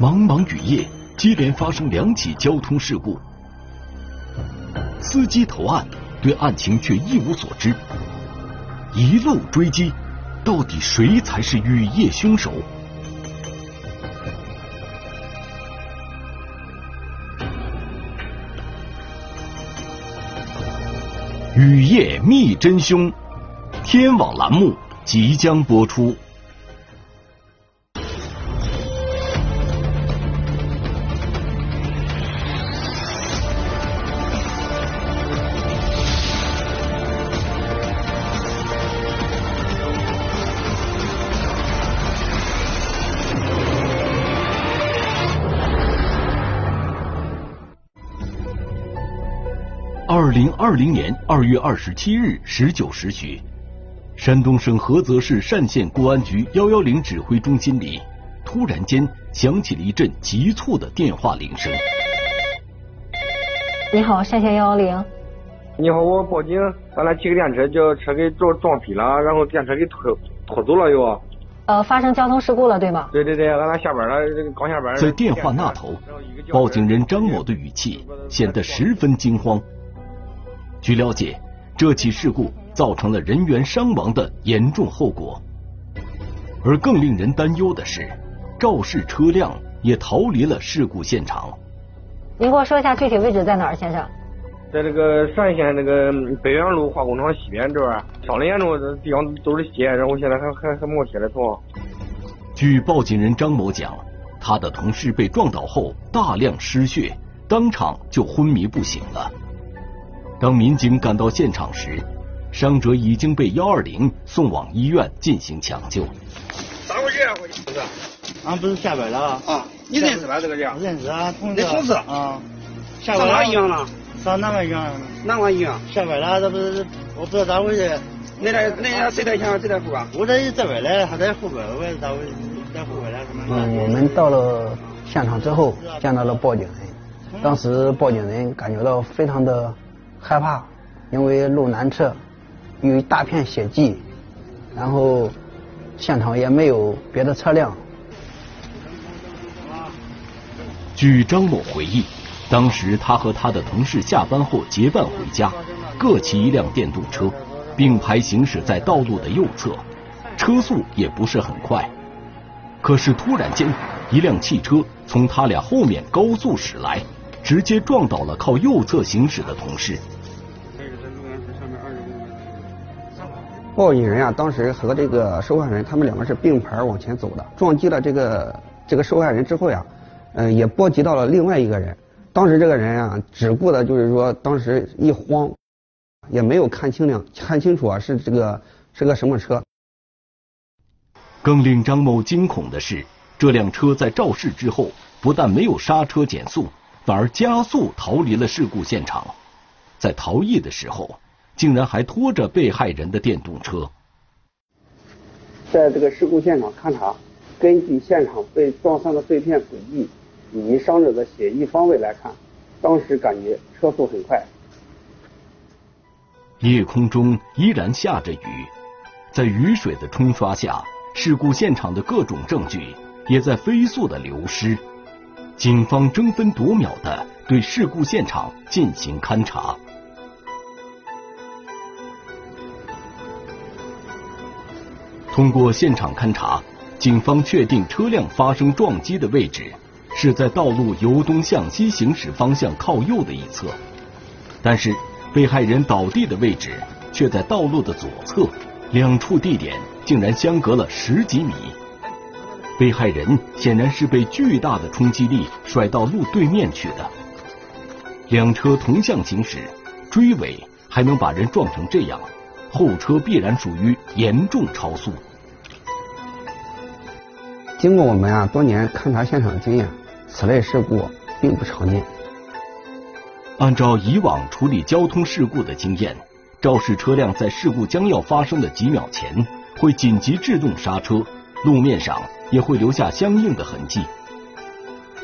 茫茫雨夜，接连发生两起交通事故，司机投案，对案情却一无所知。一路追击，到底谁才是雨夜凶手？雨夜觅真凶，天网栏目即将播出。二零二零年二月二十七日十九时许，山东省菏泽市单县公安局幺幺零指挥中心里，突然间响起了一阵急促的电话铃声。你好，单县幺幺零。你好，我报警，咱俩骑个电车，叫车给撞撞飞了，然后电车给拖拖走了又。呃，发生交通事故了，对吗？对对对，俺俩下班了，刚下班。在电话那头，报警人张某的语气显得十分惊慌。据了解，这起事故造成了人员伤亡的严重后果，而更令人担忧的是，肇事车辆也逃离了事故现场。您给我说一下具体位置在哪儿，先生？在这个单县那个北园路化工厂西边这儿，伤的严重的地方都是血，然后现在还还还冒血的疼。据报警人张某讲，他的同事被撞倒后大量失血，当场就昏迷不醒了。当民警赶到现场时，伤者已经被幺二零送往医院进行抢救。咋回事啊？回去不是？俺不是下班了啊？你认识吧这个人？认识啊，同事。你同事啊？上哪医院了？上哪个医院？哪个医院？下班了，这不是我不知道咋回事。那那那谁在前谁在后啊？我这在外来，他在后边，我也是咋回事？在后边来什么？嗯，我们到了现场之后，见到了报警人。当时报警人感觉到非常的。害怕，因为路南侧，有一大片血迹，然后现场也没有别的车辆。据张某回忆，当时他和他的同事下班后结伴回家，各骑一辆电动车，并排行驶在道路的右侧，车速也不是很快。可是突然间，一辆汽车从他俩后面高速驶来，直接撞倒了靠右侧行驶的同事。报警人啊，当时和这个受害人他们两个是并排往前走的，撞击了这个这个受害人之后呀，嗯，也波及到了另外一个人。当时这个人啊，只顾的就是说，当时一慌，也没有看清亮看清楚啊，是这个是个什么车。更令张某惊恐的是，这辆车在肇事之后，不但没有刹车减速，反而加速逃离了事故现场。在逃逸的时候。竟然还拖着被害人的电动车。在这个事故现场勘查，根据现场被撞伤的碎片轨迹以及伤者的血迹方位来看，当时感觉车速很快。夜空中依然下着雨，在雨水的冲刷下，事故现场的各种证据也在飞速的流失。警方争分夺秒的对事故现场进行勘查。通过现场勘查，警方确定车辆发生撞击的位置是在道路由东向西行驶方向靠右的一侧，但是被害人倒地的位置却在道路的左侧，两处地点竟然相隔了十几米。被害人显然是被巨大的冲击力甩到路对面去的。两车同向行驶，追尾还能把人撞成这样。后车必然属于严重超速。经过我们啊多年勘察现场经验，此类事故并不常见。按照以往处理交通事故的经验，肇事车辆在事故将要发生的几秒前会紧急制动刹车，路面上也会留下相应的痕迹。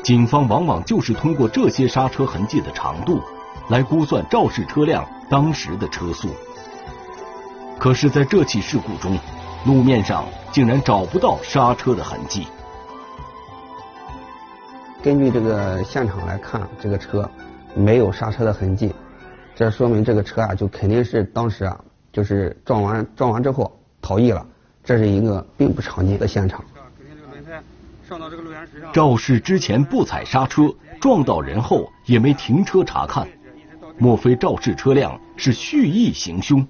警方往往就是通过这些刹车痕迹的长度，来估算肇事车辆当时的车速。可是，在这起事故中，路面上竟然找不到刹车的痕迹。根据这个现场来看，这个车没有刹车的痕迹，这说明这个车啊就肯定是当时啊就是撞完撞完之后逃逸了，这是一个并不常见的现场。肇事之前不踩刹车，撞到人后也没停车查看，莫非肇事车辆是蓄意行凶？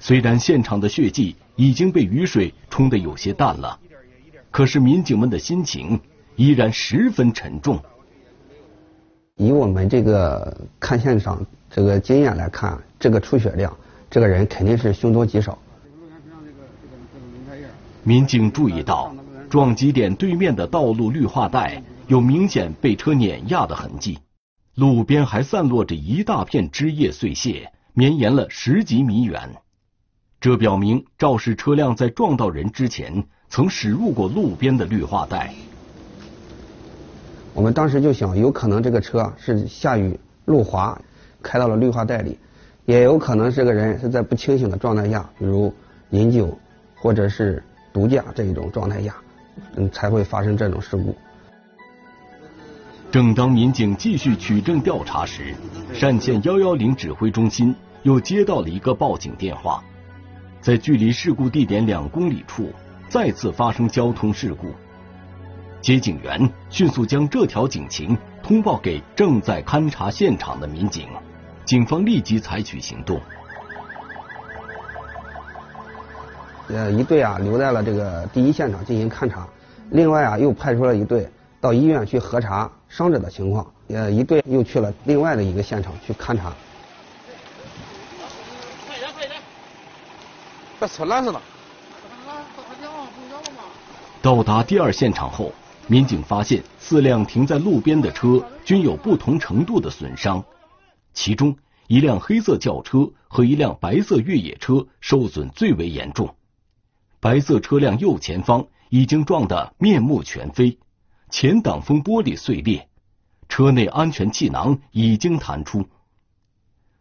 虽然现场的血迹已经被雨水冲得有些淡了，可是民警们的心情依然十分沉重。以我们这个看现场这个经验来看，这个出血量，这个人肯定是凶多吉少。民警注意到。撞击点对面的道路绿化带有明显被车碾压的痕迹，路边还散落着一大片枝叶碎屑，绵延了十几米远。这表明肇事车辆在撞到人之前曾驶入过路边的绿化带。我们当时就想，有可能这个车是下雨路滑，开到了绿化带里，也有可能这个人是在不清醒的状态下，比如饮酒或者是毒驾这一种状态下。嗯，才会发生这种事故。正当民警继续取证调查时，单县幺幺零指挥中心又接到了一个报警电话，在距离事故地点两公里处再次发生交通事故。接警员迅速将这条警情通报给正在勘察现场的民警，警方立即采取行动。呃，一队啊留在了这个第一现场进行勘查，另外啊又派出了一队到医院去核查伤者的情况，呃，一队又去了另外的一个现场去勘查。快点快点！把车拦上了。到达第二现场后，民警发现四辆停在路边的车均有不同程度的损伤，其中一辆黑色轿车和一辆白色越野车受损最为严重。白色车辆右前方已经撞得面目全非，前挡风玻璃碎裂，车内安全气囊已经弹出。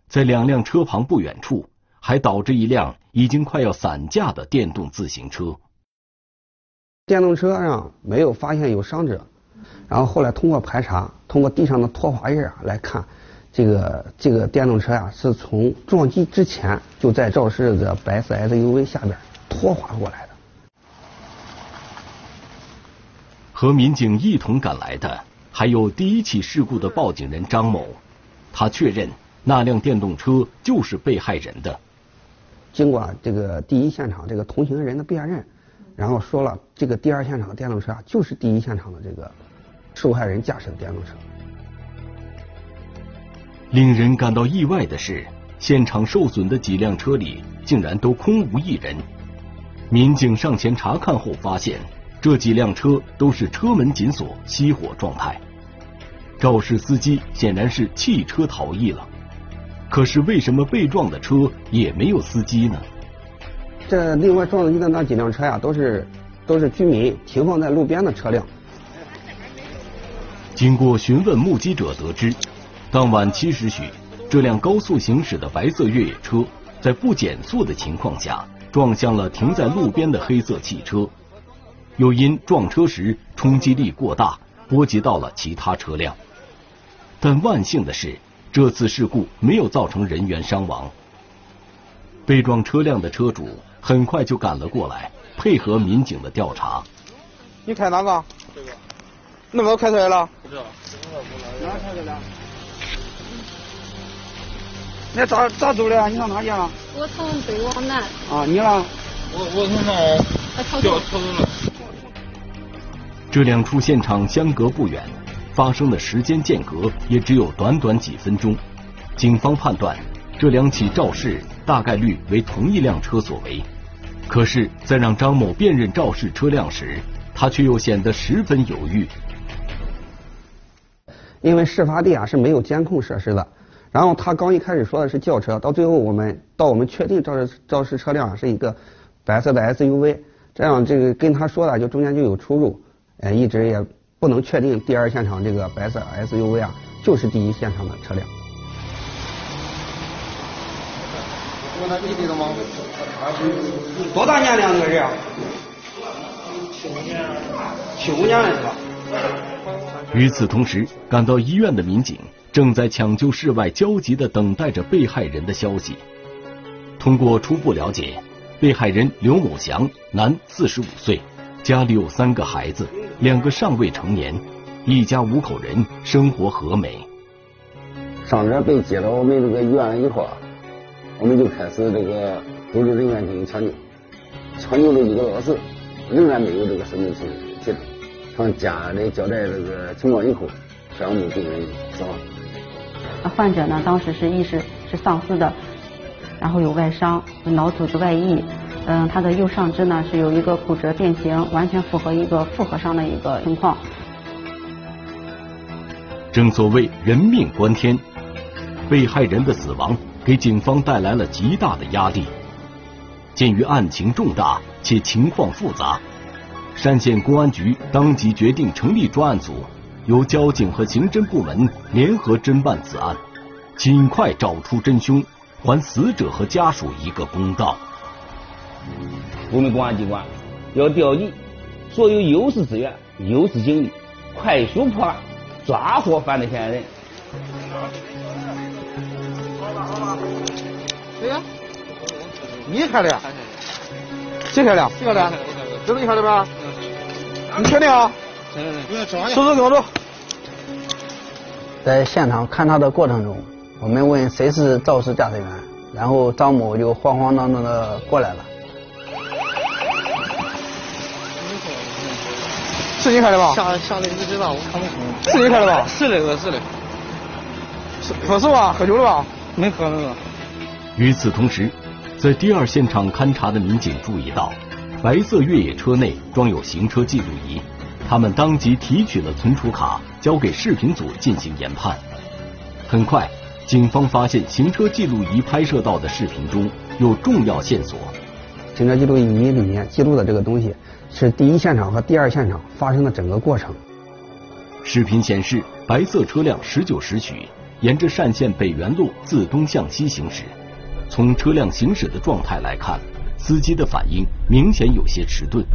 在两辆车旁不远处，还导致一辆已经快要散架的电动自行车。电动车上没有发现有伤者，然后后来通过排查，通过地上的拖滑印啊来看，这个这个电动车呀是从撞击之前就在肇事的白色 SUV 下边。拖滑过来的。和民警一同赶来的还有第一起事故的报警人张某，他确认那辆电动车就是被害人的。经过这个第一现场这个同行人的辨认，然后说了这个第二现场的电动车啊就是第一现场的这个受害人驾驶的电动车。令人感到意外的是，现场受损的几辆车里竟然都空无一人。民警上前查看后发现，这几辆车都是车门紧锁、熄火状态。肇事司机显然是弃车逃逸了。可是为什么被撞的车也没有司机呢？这另外撞击的那几辆车呀，都是都是居民停放在路边的车辆。经过询问目击者得知，当晚七时许，这辆高速行驶的白色越野车在不减速的情况下。撞向了停在路边的黑色汽车，又因撞车时冲击力过大，波及到了其他车辆。但万幸的是，这次事故没有造成人员伤亡。被撞车辆的车主很快就赶了过来，配合民警的调查。你开哪个？这个。那么早开出来了？不知道。哪开的了？那咋咋走的？你上哪去了？我从北往南。啊，你呢？我我从那调调走了。这两处现场相隔不远，发生的时间间隔也只有短短几分钟。警方判断，这两起肇事大概率为同一辆车所为。可是，在让张某辨认肇事车辆时，他却又显得十分犹豫。因为事发地啊是没有监控设施的。然后他刚一开始说的是轿车，到最后我们到我们确定肇事肇事车辆是一个白色的 SUV，这样这个跟他说的就中间就有出入，呃，一直也不能确定第二现场这个白色 SUV 啊就是第一现场的车辆。问他弟弟了吗？多大年龄那个人？七五年。七五年的是吧？与此同时，赶到医院的民警正在抢救室外，焦急的等待着被害人的消息。通过初步了解，被害人刘某祥，男，四十五岁，家里有三个孩子，两个尚未成年，一家五口人，生活和美。伤者被接到我们这个医院了以后，我们就开始这个组织人员进行抢救，抢救了一个多小时，仍然没有这个生命体体征。向家里交代这个情况以后，宣布病人死亡。患者呢，当时是意识是丧失的，然后有外伤，脑组织外溢。嗯，他的右上肢呢是有一个骨折变形，完全符合一个复合伤的一个情况。正所谓人命关天，被害人的死亡给警方带来了极大的压力。鉴于案情重大且情况复杂。单县公安局当即决定成立专案组，由交警和刑侦部门联合侦办此案，尽快找出真凶，还死者和家属一个公道。我们公安机关要调集所有优势资源、优势警力，快速破案，抓获犯罪嫌疑人。谁呀？你开的？谁开的？谁开的？真的你开的吧？你确定啊？叔叔跟我走。在现场勘查的过程中，我们问谁是肇事驾驶员，然后张某就慌慌张张的过来了。是你开的吧？下下的不知道，我看不清。是你开的吧？是的，是的。是喝是吧？喝酒了吧？没喝那个。与此同时，在第二现场勘查的民警注意到。白色越野车内装有行车记录仪，他们当即提取了存储卡，交给视频组进行研判。很快，警方发现行车记录仪拍摄到的视频中有重要线索。行车记录仪里面记录的这个东西，是第一现场和第二现场发生的整个过程。视频显示，白色车辆十九时许沿着单县北园路自东向西行驶。从车辆行驶的状态来看。司机的反应明显有些迟钝。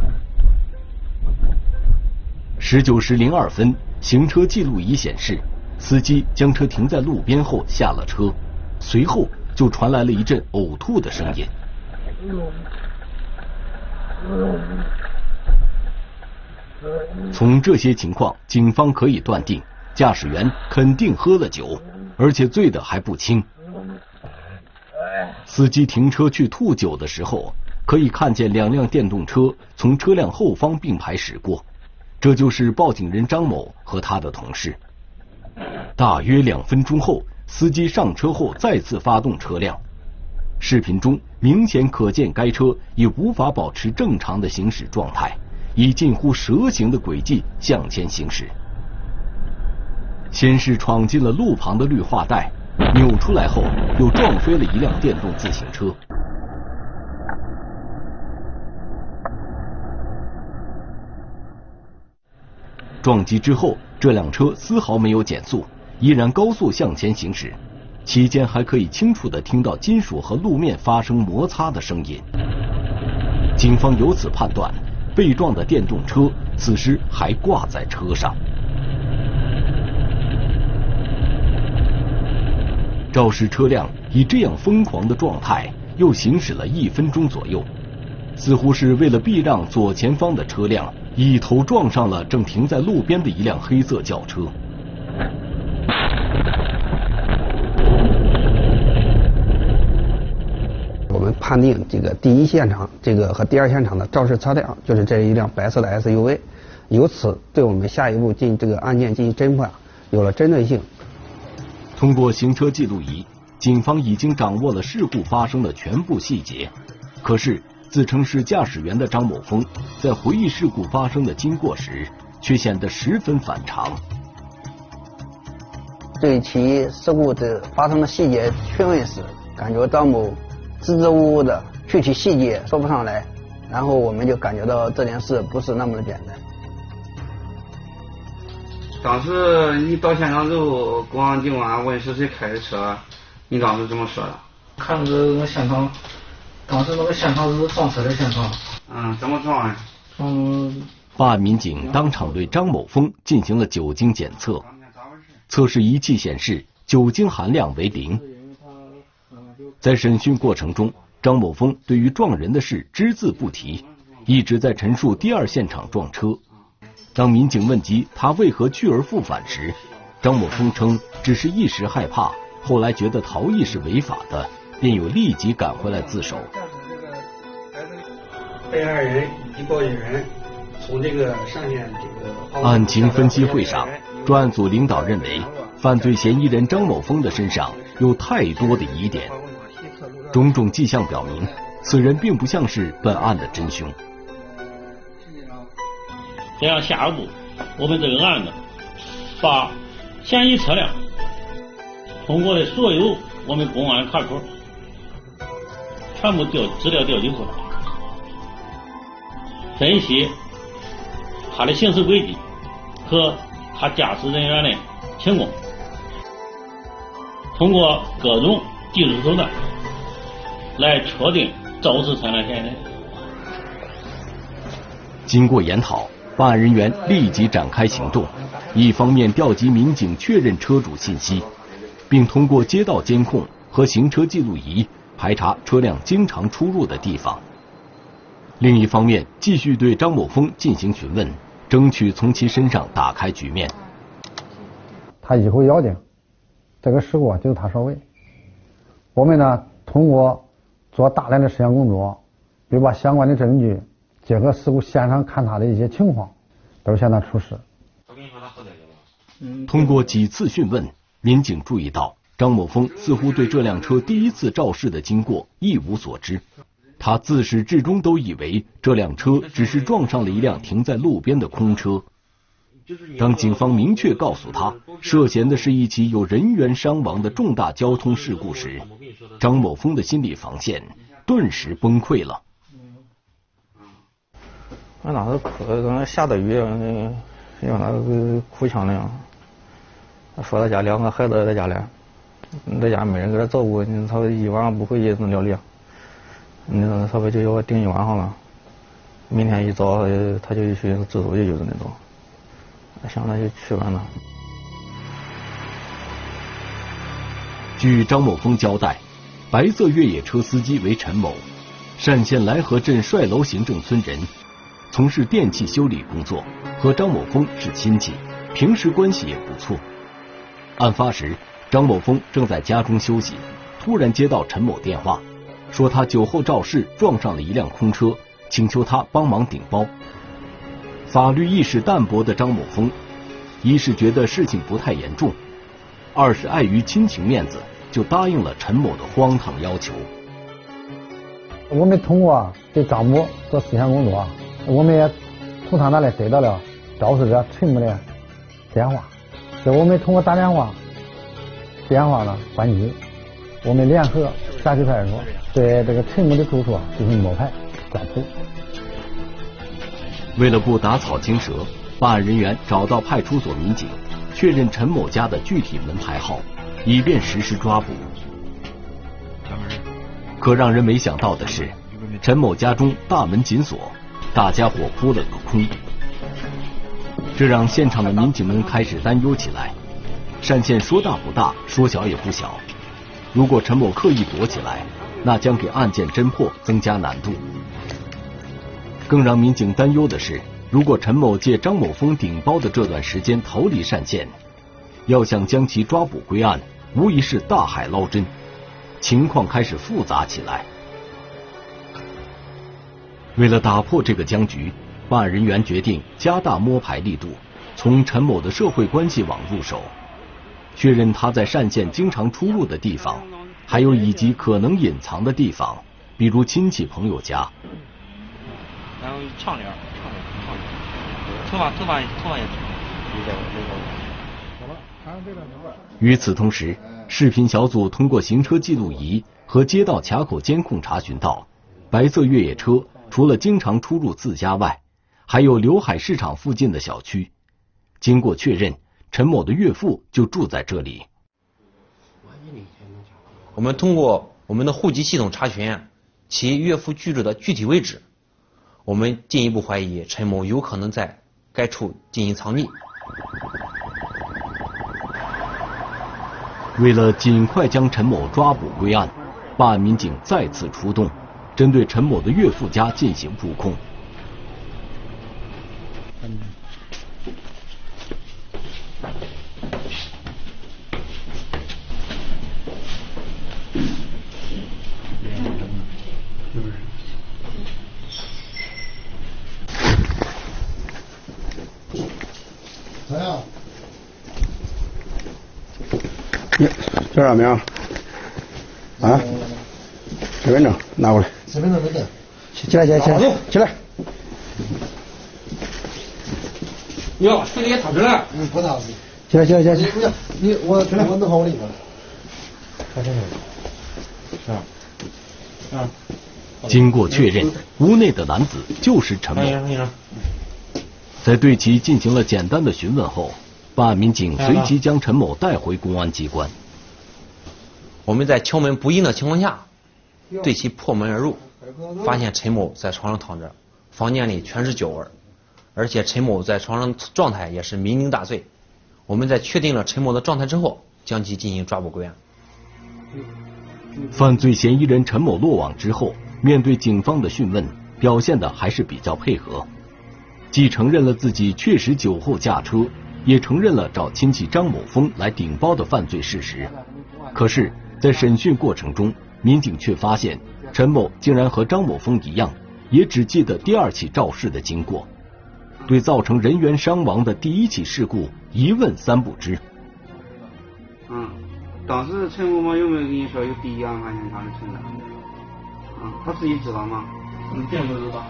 十九时零二分，行车记录仪显示，司机将车停在路边后下了车，随后就传来了一阵呕吐的声音。从这些情况，警方可以断定，驾驶员肯定喝了酒，而且醉得还不轻。司机停车去吐酒的时候，可以看见两辆电动车从车辆后方并排驶过，这就是报警人张某和他的同事。大约两分钟后，司机上车后再次发动车辆，视频中明显可见该车已无法保持正常的行驶状态，以近乎蛇形的轨迹向前行驶。先是闯进了路旁的绿化带。扭出来后，又撞飞了一辆电动自行车。撞击之后，这辆车丝毫没有减速，依然高速向前行驶。期间还可以清楚的听到金属和路面发生摩擦的声音。警方由此判断，被撞的电动车此时还挂在车上。肇事车辆以这样疯狂的状态又行驶了一分钟左右，似乎是为了避让左前方的车辆，一头撞上了正停在路边的一辆黑色轿车。我们判定这个第一现场这个和第二现场的肇事车辆就是这一辆白色的 SUV，由此对我们下一步进这个案件进行侦破有了针对性。通过行车记录仪，警方已经掌握了事故发生的全部细节。可是，自称是驾驶员的张某峰在回忆事故发生的经过时，却显得十分反常。对其事故的发生的细节确问时，感觉张某支支吾吾的，具体细节说不上来。然后我们就感觉到这件事不是那么的简单。当时你到现场之后，公安警官问是谁开的车，你当时怎么说的？看着那个现场，当时那个现场是撞车的现场。嗯，怎么撞的？撞办案民警当场对张某峰进行了酒精检测，测试仪器显示酒精含量为零。在审讯过程中，张某峰对于撞人的事只字不提，一直在陈述第二现场撞车。当民警问及他为何去而复返时，张某峰称只是一时害怕，后来觉得逃逸是违法的，便又立即赶回来自首。被害人以及报警人从这个上线这个案情分析会上，专案组领导认为，犯罪嫌疑人张某峰的身上有太多的疑点，种种迹象表明，此人并不像是本案的真凶。这样，下一步我们这个案子把嫌疑车辆通过的所有我们公安卡口全部调资料调取出来，分析他的行驶轨迹和他驾驶人员的情况，通过各种技术手段来确定肇事车辆嫌疑人。经过研讨。办案人员立即展开行动，一方面调集民警确认车主信息，并通过街道监控和行车记录仪排查车辆经常出入的地方；另一方面继续对张某峰进行询问，争取从其身上打开局面。他以后咬定这个事故就是他所为。我们呢，通过做大量的摄像工作，并把相关的证据。结合事故现场勘查的一些情况，都向他出示。通过几次讯问，民警注意到张某峰似乎对这辆车第一次肇事的经过一无所知。他自始至终都以为这辆车只是撞上了一辆停在路边的空车。当警方明确告诉他涉嫌的是一起有人员伤亡的重大交通事故时，张某峰的心理防线顿时崩溃了。俺当时哭的跟下的雨，像那个哭腔那样。说他家两个孩子在家里，在家没人给他照顾，你他一晚上不回去怎么了哩？你说他不就要我顶一晚上了？明天一早他就去自首去，就是那种。我想那就去完了。据张某峰交代，白色越野车司机为陈某，单县来河镇帅楼行政村人。从事电器修理工作，和张某峰是亲戚，平时关系也不错。案发时，张某峰正在家中休息，突然接到陈某电话，说他酒后肇事撞上了一辆空车，请求他帮忙顶包。法律意识淡薄的张某峰，一是觉得事情不太严重，二是碍于亲情面子，就答应了陈某的荒唐要求。我们通过给张某做思想工作。我们也从他那里得到了肇事者陈某的电话，就我们通过打电话，电话呢关机，我们联合辖区派出所对这个陈某的住处进行摸排抓捕。为了不打草惊蛇，办案人员找到派出所民警，确认陈某家的具体门牌号，以便实施抓捕。可让人没想到的是，陈某家中大门紧锁。大家伙扑了个空，这让现场的民警们开始担忧起来。单线说大不大，说小也不小。如果陈某刻意躲起来，那将给案件侦破增加难度。更让民警担忧的是，如果陈某借张某峰顶包的这段时间逃离单县，要想将其抓捕归案，无疑是大海捞针。情况开始复杂起来。为了打破这个僵局，办案人员决定加大摸排力度，从陈某的社会关系网入手，确认他在单县经常出入的地方，还有以及可能隐藏的地方，比如亲戚朋友家。然后长脸，头发头发头发也与此同时，视频小组通过行车记录仪和街道卡口监控查询到，白色越野车。除了经常出入自家外，还有刘海市场附近的小区。经过确认，陈某的岳父就住在这里。我们通过我们的户籍系统查询其岳父居住的具体位置，我们进一步怀疑陈某有可能在该处进行藏匿。为了尽快将陈某抓捕归案，办案民警再次出动，针对陈某的岳父家进行布控呀！你叫啥名？啊？身份证拿过来。身份证没带。起来，起来，起来，起来。哟，这里也踏实了。嗯，不踏实。起来，起来，起来。你你我我弄好我领了。看清楚。是啊。啊。经过确认，屋内的男子就是陈某。在对其进行了简单的询问后，办案民警随即将陈某带回公安机关。我们在敲门不应的情况下，对其破门而入，发现陈某在床上躺着，房间里全是酒味，而且陈某在床上状态也是酩酊大醉。我们在确定了陈某的状态之后，将其进行抓捕归案。犯罪嫌疑人陈某落网之后，面对警方的讯问，表现的还是比较配合。既承认了自己确实酒后驾车，也承认了找亲戚张某峰来顶包的犯罪事实。可是，在审讯过程中，民警却发现陈某竟然和张某峰一样，也只记得第二起肇事的经过，对造成人员伤亡的第一起事故一问三不知。嗯，当时陈某某有没有跟你说有第一案发现场的存在？嗯，他自己知道吗？嗯，并不知道。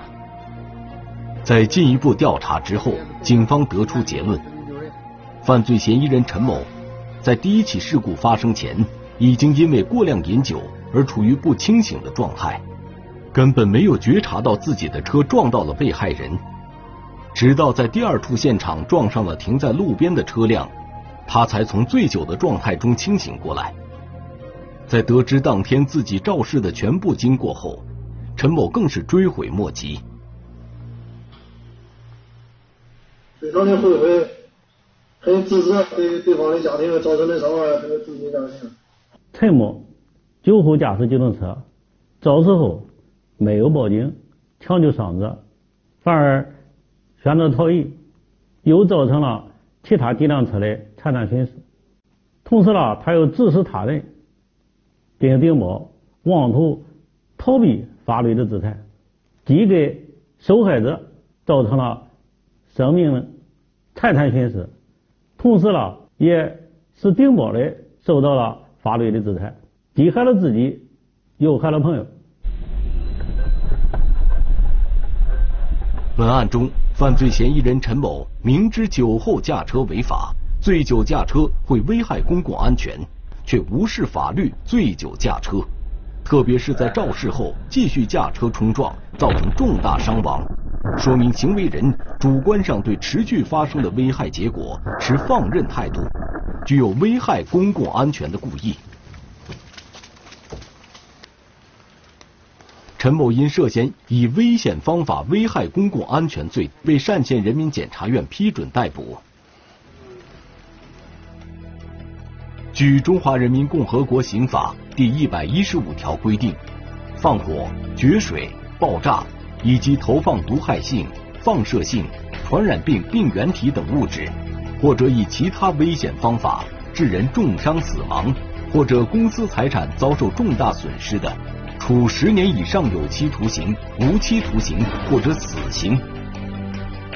在进一步调查之后，警方得出结论：犯罪嫌疑人陈某在第一起事故发生前，已经因为过量饮酒而处于不清醒的状态，根本没有觉察到自己的车撞到了被害人。直到在第二处现场撞上了停在路边的车辆，他才从醉酒的状态中清醒过来。在得知当天自己肇事的全部经过后，陈某更是追悔莫及。非常的后悔，很自责，对对方的家庭造成的伤害，这个自己良心。陈某酒后驾驶机动车，肇事后没有报警抢救伤者，反而选择逃逸，又造成了其他几辆车的财产损失。同时呢，他又指使他人进行顶包，妄图逃避法律的制裁，既给受害者造成了生命。财产损失，同时呢，也使顶包的受到了法律的制裁，既害了自己，又害了朋友。本案中，犯罪嫌疑人陈某明知酒后驾车违法，醉酒驾车会危害公共安全，却无视法律醉酒驾车，特别是在肇事后继续驾车冲撞，造成重大伤亡。说明行为人主观上对持续发生的危害结果持放任态度，具有危害公共安全的故意。陈某因涉嫌以危险方法危害公共安全罪，被单县人民检察院批准逮捕。据《中华人民共和国刑法》第一百一十五条规定，放火、决水、爆炸。以及投放毒害性、放射性、传染病病原体等物质，或者以其他危险方法致人重伤死亡，或者公私财产遭受重大损失的，处十年以上有期徒刑、无期徒刑或者死刑；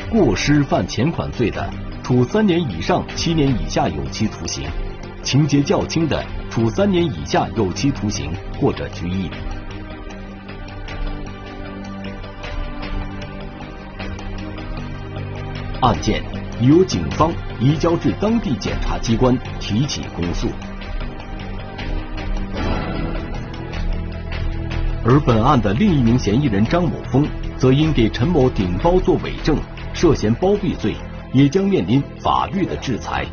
过失犯前款罪的，处三年以上七年以下有期徒刑；情节较轻的，处三年以下有期徒刑或者拘役。案件由警方移交至当地检察机关提起公诉，而本案的另一名嫌疑人张某峰，则因给陈某顶包做伪证，涉嫌包庇罪，也将面临法律的制裁。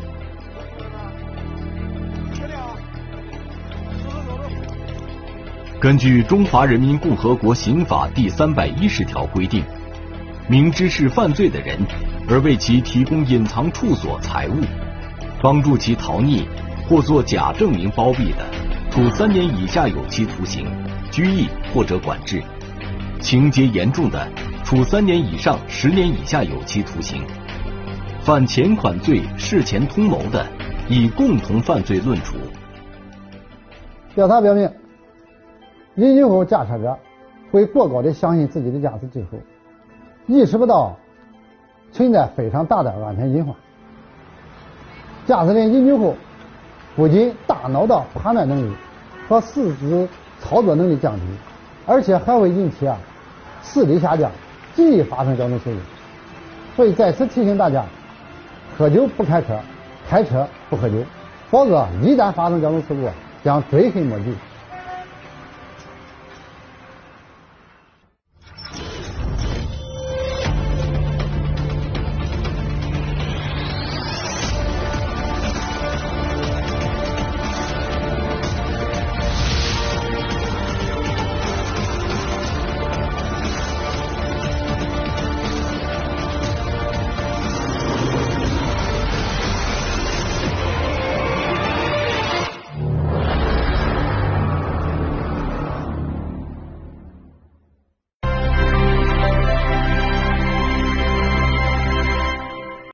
根据《中华人民共和国刑法》第三百一十条规定。明知是犯罪的人，而为其提供隐藏处所、财物，帮助其逃匿或做假证明包庇的，处三年以下有期徒刑、拘役或者管制；情节严重的，处三年以上十年以下有期徒刑。犯前款罪事前通谋的，以共同犯罪论处。调查表明，饮酒后驾车者会过高的相信自己的驾驶技术，意识不到存在非常大的安全隐患。驾驶人饮酒后，不仅大脑的判断能力和四肢操作能力降低，而且还会引起啊视力下降，极易发生交通事故。所以在此提醒大家：喝酒不开车，开车不喝酒，否则一旦发生交通事故，将追悔莫及。